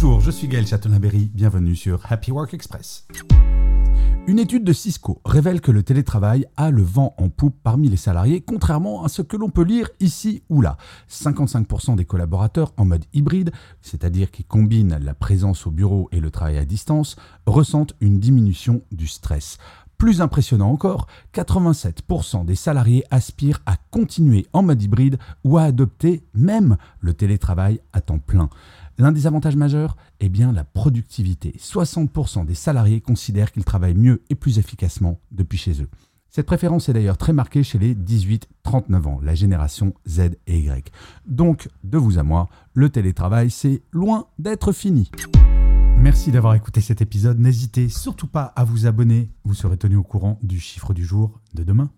Bonjour, je suis Gaël Chatonaberry, bienvenue sur Happy Work Express. Une étude de Cisco révèle que le télétravail a le vent en poupe parmi les salariés, contrairement à ce que l'on peut lire ici ou là. 55% des collaborateurs en mode hybride, c'est-à-dire qui combinent la présence au bureau et le travail à distance, ressentent une diminution du stress. Plus impressionnant encore, 87% des salariés aspirent à continuer en mode hybride ou à adopter même le télétravail à temps plein. L'un des avantages majeurs est bien la productivité. 60% des salariés considèrent qu'ils travaillent mieux et plus efficacement depuis chez eux. Cette préférence est d'ailleurs très marquée chez les 18-39 ans, la génération Z et Y. Donc, de vous à moi, le télétravail, c'est loin d'être fini. Merci d'avoir écouté cet épisode. N'hésitez surtout pas à vous abonner. Vous serez tenu au courant du chiffre du jour de demain.